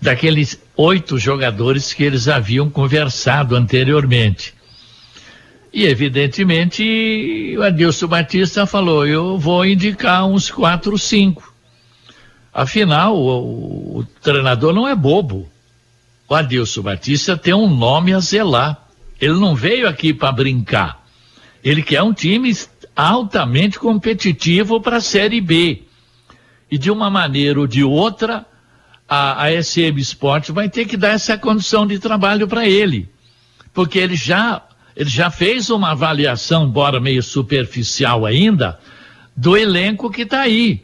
daqueles oito jogadores que eles haviam conversado anteriormente. E, evidentemente, o Adilson Batista falou: eu vou indicar uns quatro, cinco. Afinal, o, o treinador não é bobo. O Adilson Batista tem um nome a zelar. Ele não veio aqui para brincar. Ele quer um time altamente competitivo para a Série B. E de uma maneira ou de outra, a, a SM Sport vai ter que dar essa condição de trabalho para ele. Porque ele já, ele já fez uma avaliação, embora meio superficial ainda, do elenco que está aí.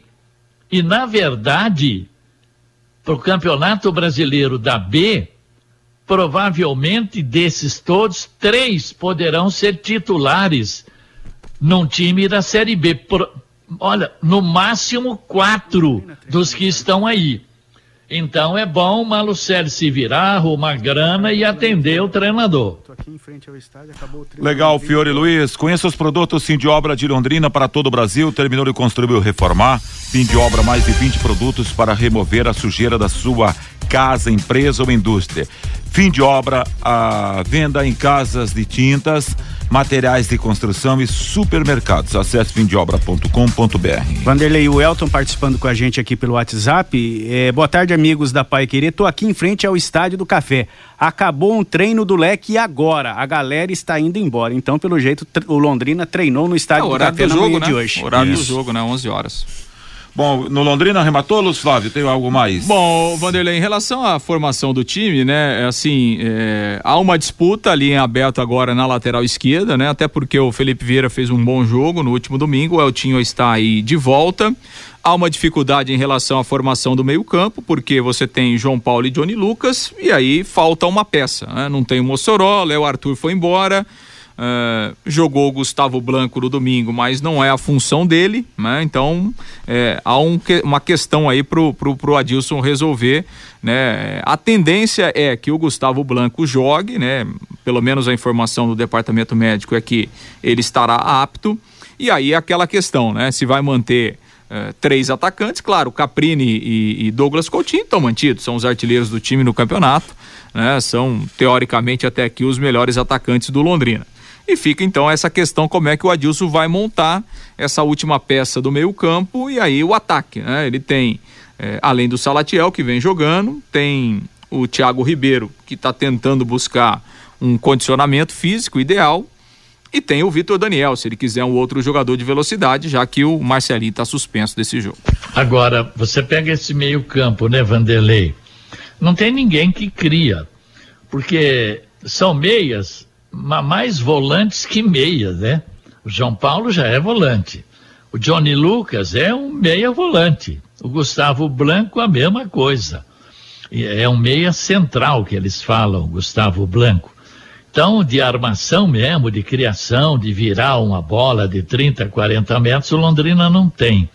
E, na verdade, para o Campeonato Brasileiro da B, provavelmente desses todos, três poderão ser titulares num time da Série B. Olha, no máximo quatro dos que estão aí. Então é bom o Malucelli se virar, arrumar grana e atender o treinador. Legal, Fiore Luiz. Conheça os produtos Fim de Obra de Londrina para todo o Brasil. Terminou de construir ou reformar. Fim de obra, mais de 20 produtos para remover a sujeira da sua casa, empresa ou indústria. Fim de obra, a venda em casas de tintas, materiais de construção e supermercados. Acesse fimdeobra.com.br. Vanderlei, o Elton participando com a gente aqui pelo WhatsApp. É, boa tarde, amigos da Pai Querer. Tô aqui em frente ao Estádio do Café. Acabou um treino do leque e agora a galera está indo embora. Então, pelo jeito, o Londrina treinou no Estádio é, do Café do na jogo, né? de hoje. Horário Isso. do jogo, né? 11 horas. Bom, no Londrina arrematou, Luz Flávio? Tem algo mais? Bom, Vanderlei, em relação à formação do time, né, é assim, é, há uma disputa ali em aberto agora na lateral esquerda, né, até porque o Felipe Vieira fez um bom jogo no último domingo, o Eltinho está aí de volta. Há uma dificuldade em relação à formação do meio-campo, porque você tem João Paulo e Johnny Lucas, e aí falta uma peça. Né? Não tem o Mossoró, Léo Arthur foi embora. Uh, jogou o Gustavo Blanco no domingo, mas não é a função dele, né? Então é, há um, uma questão aí pro, pro, pro Adilson resolver, né? A tendência é que o Gustavo Blanco jogue, né? Pelo menos a informação do departamento médico é que ele estará apto. E aí aquela questão, né? Se vai manter uh, três atacantes, claro, Caprini e, e Douglas Coutinho estão mantidos, são os artilheiros do time no campeonato, né? São teoricamente até aqui os melhores atacantes do Londrina. E fica então essa questão como é que o Adilson vai montar essa última peça do meio campo e aí o ataque, né? Ele tem, é, além do Salatiel que vem jogando, tem o Thiago Ribeiro que está tentando buscar um condicionamento físico ideal e tem o Vitor Daniel, se ele quiser um outro jogador de velocidade, já que o Marcelinho está suspenso desse jogo. Agora, você pega esse meio campo, né, Vanderlei? Não tem ninguém que cria, porque são meias mais volantes que meias, né? O João Paulo já é volante. O Johnny Lucas é um meia volante. O Gustavo Blanco, a mesma coisa. É um meia central que eles falam, Gustavo Blanco. Então, de armação mesmo, de criação, de virar uma bola de 30, 40 metros, o Londrina não tem.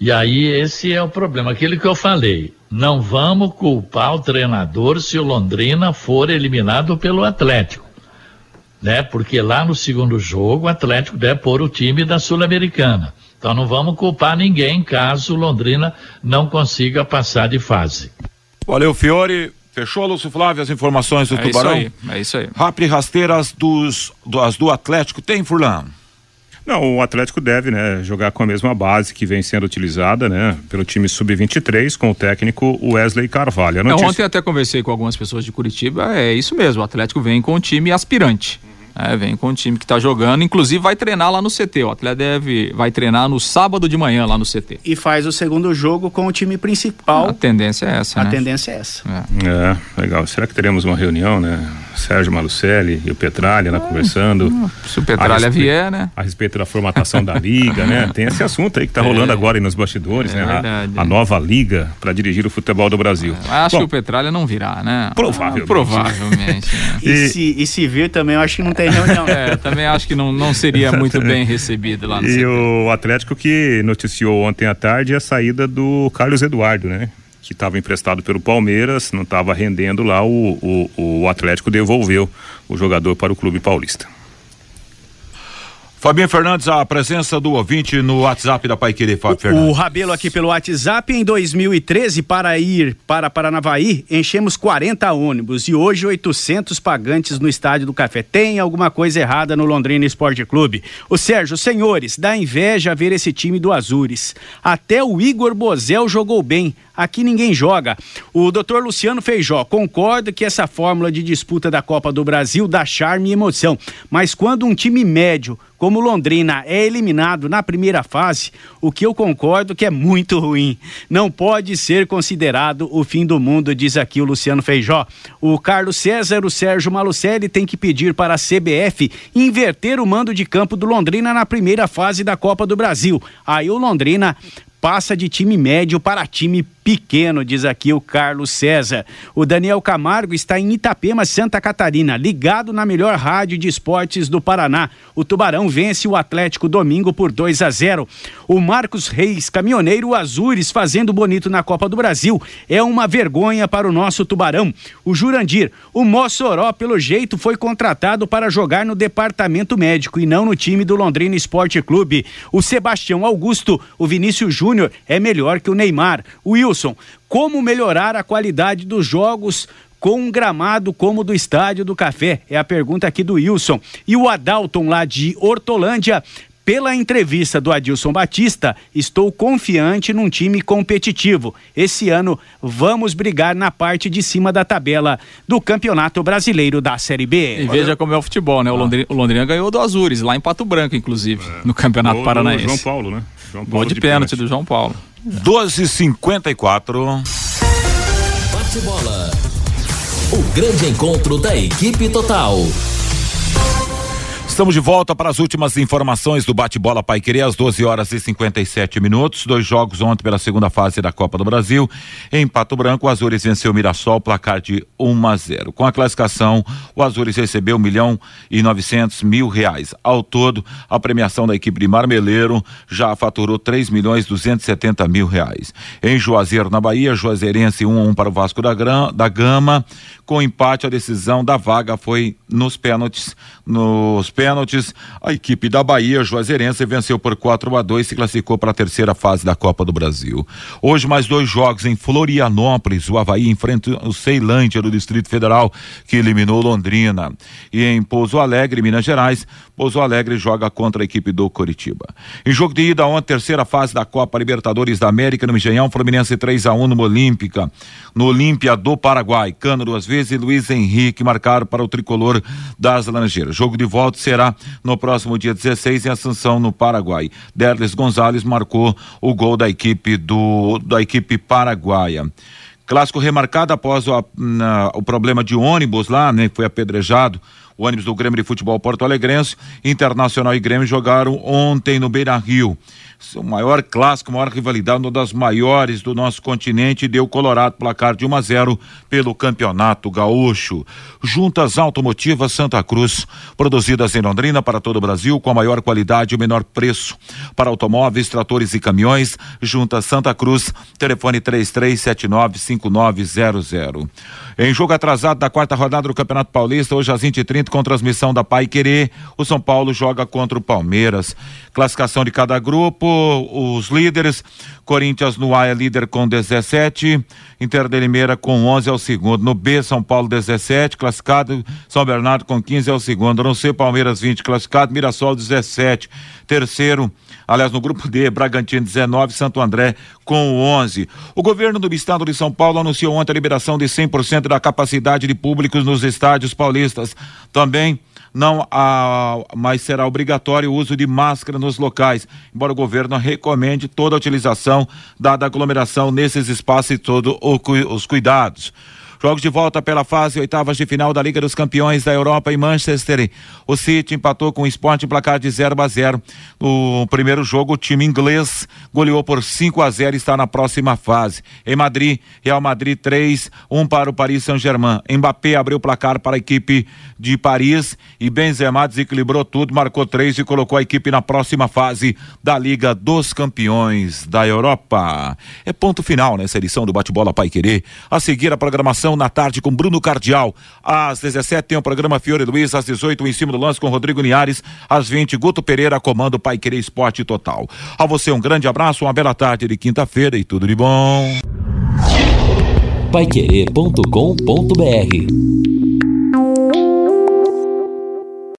E aí esse é o problema, aquilo que eu falei. Não vamos culpar o treinador se o Londrina for eliminado pelo Atlético né? Porque lá no segundo jogo o Atlético deve pôr o time da Sul-Americana. Então não vamos culpar ninguém caso o Londrina não consiga passar de fase. Valeu, Fiore. Fechou, Lúcio Flávio, as informações do é Tubarão? Isso aí, é isso aí. Rápido e rasteiras dos, do, as do Atlético tem, Furlan? Não, o Atlético deve, né, jogar com a mesma base que vem sendo utilizada, né, pelo time sub-23 com o técnico Wesley Carvalho. Notícia... Não, ontem até conversei com algumas pessoas de Curitiba, é isso mesmo, o Atlético vem com o time aspirante. É, vem com o time que está jogando, inclusive vai treinar lá no CT. O Atlético deve vai treinar no sábado de manhã lá no CT. E faz o segundo jogo com o time principal. A tendência é essa, A né? tendência é essa. É. é. legal. Será que teremos uma reunião, né? Sérgio Malucelli e o Petralha lá é. conversando. Se o Petralha respeito, vier, né? A respeito da formatação da liga, né? <laughs> Tem esse assunto aí que está rolando é. agora aí nos bastidores, né? A, a, nova liga para dirigir o futebol do Brasil. acho Bom, que o Petralha não virá, né? Provavelmente. Ah, provavelmente. Né? e, e, se, e se vir também, eu acho que não tem reunião. é, também acho que não, não seria <laughs> muito bem recebido lá no E CT. o Atlético que noticiou ontem à tarde a saída do Carlos Eduardo, né? Que estava emprestado pelo Palmeiras, não estava rendendo lá, o, o, o Atlético devolveu o jogador para o clube paulista. Fabinho Fernandes, a presença do ouvinte no WhatsApp da Pai Querer, Fábio Fernandes. O Rabelo aqui pelo WhatsApp, em 2013, para ir para Paranavaí, enchemos 40 ônibus e hoje 800 pagantes no Estádio do Café. Tem alguma coisa errada no Londrina Esporte Clube. O Sérgio, senhores, dá inveja ver esse time do Azures. Até o Igor Bozel jogou bem. Aqui ninguém joga. O doutor Luciano Feijó, concordo que essa fórmula de disputa da Copa do Brasil dá charme e emoção. Mas quando um time médio como Londrina é eliminado na primeira fase, o que eu concordo que é muito ruim. Não pode ser considerado o fim do mundo, diz aqui o Luciano Feijó. O Carlos César, o Sérgio Malucelli tem que pedir para a CBF inverter o mando de campo do Londrina na primeira fase da Copa do Brasil. Aí o Londrina passa de time médio para time pequeno, diz aqui o Carlos César. O Daniel Camargo está em Itapema, Santa Catarina, ligado na melhor rádio de esportes do Paraná. O Tubarão vence o Atlético domingo por 2 a 0. O Marcos Reis, caminhoneiro Azures, fazendo bonito na Copa do Brasil. É uma vergonha para o nosso Tubarão. O Jurandir, o Mossoró, pelo jeito, foi contratado para jogar no departamento médico e não no time do Londrina Esporte Clube. O Sebastião Augusto, o Vinícius Júnior é melhor que o Neymar. O Will Wilson, como melhorar a qualidade dos jogos com um gramado como o do Estádio do Café? É a pergunta aqui do Wilson. E o Adalton, lá de Hortolândia, pela entrevista do Adilson Batista, estou confiante num time competitivo. Esse ano vamos brigar na parte de cima da tabela do Campeonato Brasileiro da Série B. E veja como é o futebol, né? O, Londrina, o Londrina ganhou do Azures, lá em Pato Branco, inclusive, é. no Campeonato Paranaense. João Paulo, né? João Paulo Gol de, de pênalti do João Paulo. 12:54. Bate bola. O grande encontro da equipe total. Estamos de volta para as últimas informações do bate-bola Pai Querer, às 12 horas e 57 minutos. Dois jogos ontem pela segunda fase da Copa do Brasil. Em Pato Branco, o Azures venceu o Mirassol, placar de 1 a 0. Com a classificação, o Azures recebeu um milhão e novecentos mil reais. Ao todo, a premiação da equipe de Marmeleiro já faturou 3 milhões 270 mil reais. Em Juazeiro, na Bahia, Juazeirense 1 a 1 para o Vasco da, Gran, da Gama. Com empate, a decisão da vaga foi nos pênaltis. Nos pênaltis pênaltis, a equipe da Bahia, Juazeirense, venceu por 4 a 2 e se classificou para a terceira fase da Copa do Brasil. Hoje, mais dois jogos em Florianópolis. O Havaí enfrenta o Ceilândia do Distrito Federal, que eliminou Londrina. E em Pouso Alegre, Minas Gerais, Pouso Alegre joga contra a equipe do Coritiba. Em jogo de ida ontem, terceira fase da Copa Libertadores da América, no Mijanhão, Fluminense 3 a 1 no Olímpica. No Olímpia do Paraguai, Cano duas vezes e Luiz Henrique marcaram para o tricolor das Laranjeiras. Jogo de volta será no próximo dia 16 em Assunção, no Paraguai. Derles Gonzalez marcou o gol da equipe do da equipe paraguaia. Clássico remarcado após o, na, o problema de ônibus lá, né, que foi apedrejado o ônibus do Grêmio de Futebol Porto Alegrense, Internacional e Grêmio jogaram ontem no Beira Rio o maior clássico, maior rivalidade, uma das maiores do nosso continente, deu Colorado placar de 1 a 0 pelo Campeonato Gaúcho. Juntas Automotivas Santa Cruz, produzidas em Londrina para todo o Brasil, com a maior qualidade e o menor preço. Para automóveis, tratores e caminhões, Juntas Santa Cruz, telefone 33795900. Em jogo atrasado da quarta rodada do Campeonato Paulista, hoje às 20h30, com transmissão da Pai Querer, o São Paulo joga contra o Palmeiras. Classificação de cada grupo os líderes. Corinthians no A é líder com 17, Inter de Limeira com 11 é o segundo. No B, São Paulo 17, classificado. São Bernardo com 15 é o segundo. No C, Palmeiras 20, classificado. Mirassol 17, terceiro. Aliás, no grupo D, Bragantino 19, Santo André com 11. O governo do estado de São Paulo anunciou ontem a liberação de 100% da capacidade de públicos nos estádios paulistas. Também não há, mais será obrigatório o uso de máscara nos locais, embora o governo recomende toda a utilização dada a aglomeração nesses espaços e todos os cuidados. Jogos de volta pela fase oitavas de final da Liga dos Campeões da Europa em Manchester. O City empatou com o Sport em placar de 0 a 0. No primeiro jogo, o time inglês goleou por 5 a 0 e está na próxima fase. Em Madrid, Real Madrid 3, 1 para o Paris Saint-Germain. Mbappé abriu o placar para a equipe de Paris e Benzema desequilibrou tudo, marcou três e colocou a equipe na próxima fase da Liga dos Campeões da Europa. É ponto final nessa edição do Bate-Bola Pai Querer. A seguir a programação na tarde com Bruno Cardial. Às 17 tem o programa Fiore Luiz, às 18 em cima do lance com Rodrigo Niares, às 20 Guto Pereira comando Pai Querer Esporte Total. A você um grande abraço, uma bela tarde de quinta-feira e tudo de bom. Paiquerê.com.br